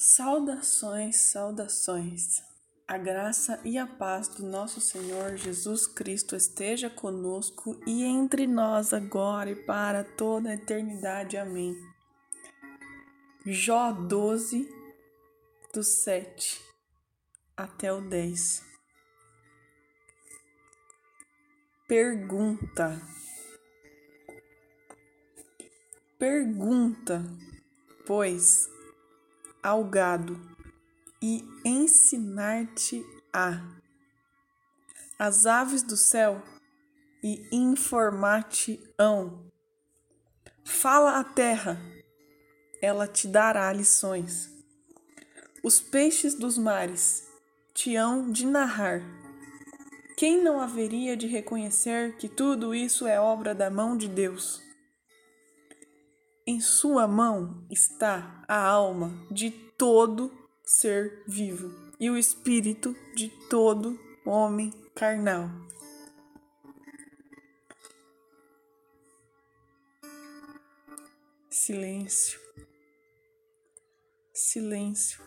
Saudações, saudações. A graça e a paz do nosso Senhor Jesus Cristo esteja conosco e entre nós agora e para toda a eternidade. Amém. Jó 12, do 7 até o 10. Pergunta. Pergunta, pois ao gado e ensinar-te-á as aves do céu e informar-te-ão. Fala a terra, ela te dará lições. Os peixes dos mares te hão de narrar. Quem não haveria de reconhecer que tudo isso é obra da mão de Deus? Em sua mão está a alma de todo ser vivo e o espírito de todo homem carnal. Silêncio, silêncio,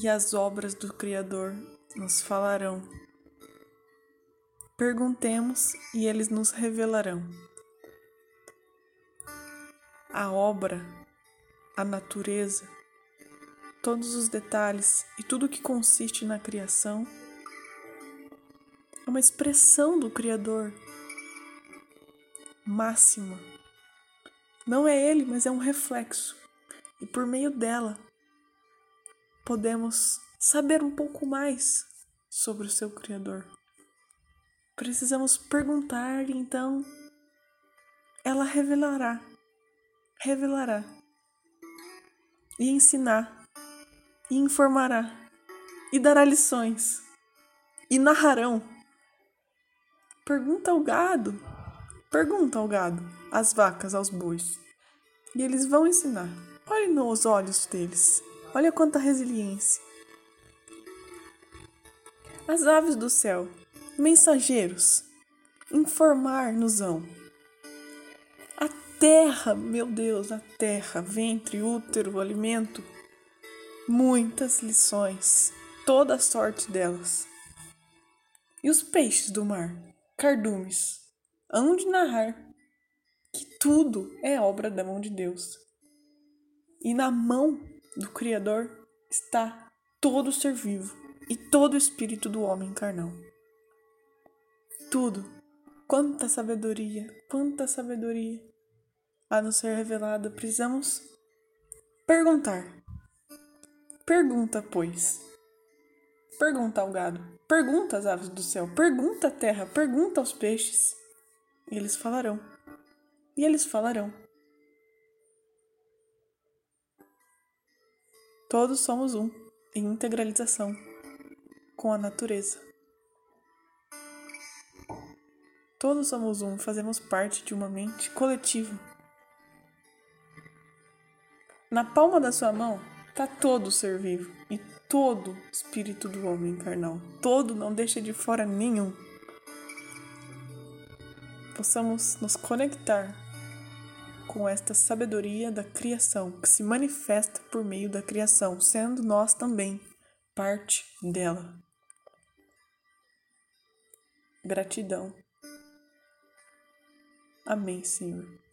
e as obras do Criador nos falarão. Perguntemos e eles nos revelarão a obra, a natureza, todos os detalhes e tudo que consiste na criação é uma expressão do Criador máxima. Não é ele, mas é um reflexo. E por meio dela podemos saber um pouco mais sobre o seu Criador. Precisamos perguntar então ela revelará revelará, e ensinar, e informará, e dará lições, e narrarão. Pergunta ao gado, pergunta ao gado, às vacas, aos bois, e eles vão ensinar. Olhe nos olhos deles, olha quanta resiliência. As aves do céu, mensageiros, informar-nos-ão terra, meu Deus, a terra, ventre, útero, alimento, muitas lições, toda a sorte delas. E os peixes do mar, cardumes, hão de narrar que tudo é obra da mão de Deus. E na mão do Criador está todo ser vivo e todo o espírito do homem carnal. Tudo. Quanta sabedoria, quanta sabedoria a nos ser revelada, precisamos perguntar. Pergunta, pois. Pergunta ao gado, pergunta às aves do céu, pergunta à terra, pergunta aos peixes. E eles falarão. E eles falarão. Todos somos um, em integralização com a natureza. Todos somos um, fazemos parte de uma mente coletiva. Na palma da sua mão está todo o ser vivo e todo espírito do homem carnal. Todo, não deixa de fora nenhum. Possamos nos conectar com esta sabedoria da criação que se manifesta por meio da criação, sendo nós também parte dela. Gratidão. Amém, Senhor.